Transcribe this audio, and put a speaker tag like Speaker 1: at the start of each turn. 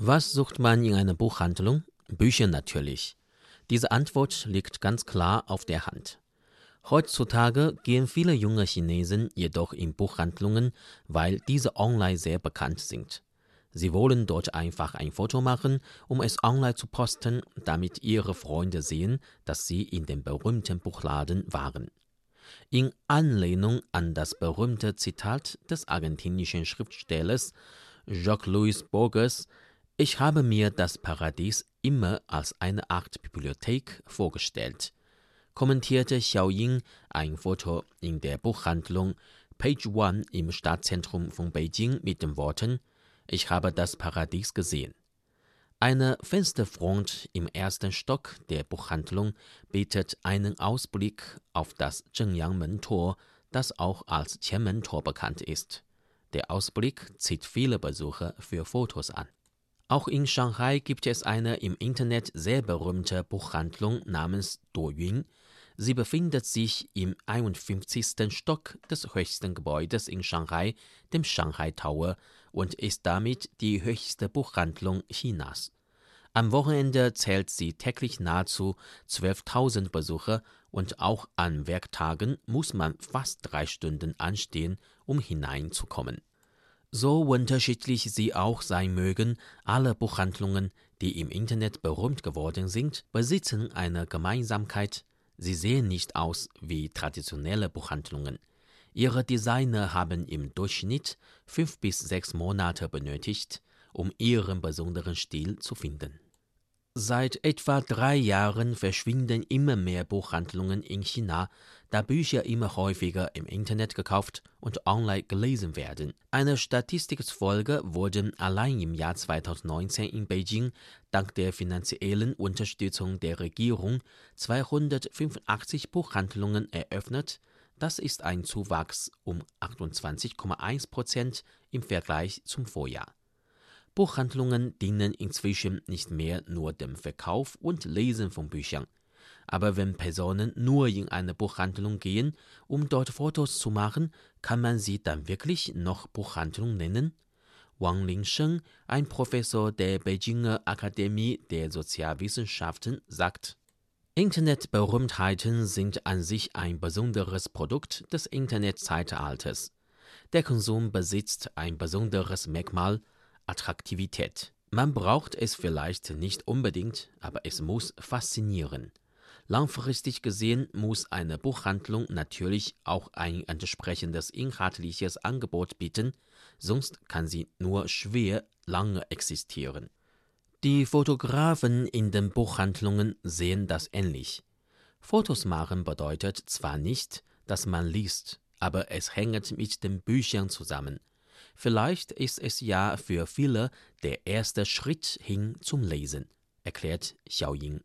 Speaker 1: Was sucht man in einer Buchhandlung? Bücher natürlich. Diese Antwort liegt ganz klar auf der Hand. Heutzutage gehen viele junge Chinesen jedoch in Buchhandlungen, weil diese online sehr bekannt sind. Sie wollen dort einfach ein Foto machen, um es online zu posten, damit ihre Freunde sehen, dass sie in dem berühmten Buchladen waren. In Anlehnung an das berühmte Zitat des argentinischen Schriftstellers Jacques-Louis Borges ich habe mir das Paradies immer als eine Art Bibliothek vorgestellt, kommentierte Xiao Ying ein Foto in der Buchhandlung Page One im Stadtzentrum von Beijing mit den Worten Ich habe das Paradies gesehen. Eine Fensterfront im ersten Stock der Buchhandlung bietet einen Ausblick auf das Zhengyang-Mentor, das auch als Qianmen-Tor bekannt ist. Der Ausblick zieht viele Besucher für Fotos an. Auch in Shanghai gibt es eine im Internet sehr berühmte Buchhandlung namens Doyun. Sie befindet sich im 51. Stock des höchsten Gebäudes in Shanghai, dem Shanghai Tower, und ist damit die höchste Buchhandlung Chinas. Am Wochenende zählt sie täglich nahezu 12.000 Besucher und auch an Werktagen muss man fast drei Stunden anstehen, um hineinzukommen. So unterschiedlich sie auch sein mögen, alle Buchhandlungen, die im Internet berühmt geworden sind, besitzen eine Gemeinsamkeit. Sie sehen nicht aus wie traditionelle Buchhandlungen. Ihre Designer haben im Durchschnitt fünf bis sechs Monate benötigt, um ihren besonderen Stil zu finden. Seit etwa drei Jahren verschwinden immer mehr Buchhandlungen in China, da Bücher immer häufiger im Internet gekauft und online gelesen werden. Eine Statistik zufolge wurden allein im Jahr 2019 in Beijing dank der finanziellen Unterstützung der Regierung 285 Buchhandlungen eröffnet. Das ist ein Zuwachs um 28,1 Prozent im Vergleich zum Vorjahr. Buchhandlungen dienen inzwischen nicht mehr nur dem Verkauf und Lesen von Büchern. Aber wenn Personen nur in eine Buchhandlung gehen, um dort Fotos zu machen, kann man sie dann wirklich noch Buchhandlung nennen? Wang Lingsheng, ein Professor der Beijinger Akademie der Sozialwissenschaften, sagt, Internetberühmtheiten sind an sich ein besonderes Produkt des Internetzeitalters. Der Konsum besitzt ein besonderes Merkmal, Attraktivität. Man braucht es vielleicht nicht unbedingt, aber es muss faszinieren. Langfristig gesehen muss eine Buchhandlung natürlich auch ein entsprechendes inhaltliches Angebot bieten, sonst kann sie nur schwer lange existieren. Die Fotografen in den Buchhandlungen sehen das ähnlich. Fotos machen bedeutet zwar nicht, dass man liest, aber es hängt mit den Büchern zusammen. Vielleicht ist es ja für viele der erste Schritt hin zum Lesen, erklärt Xiao Ying.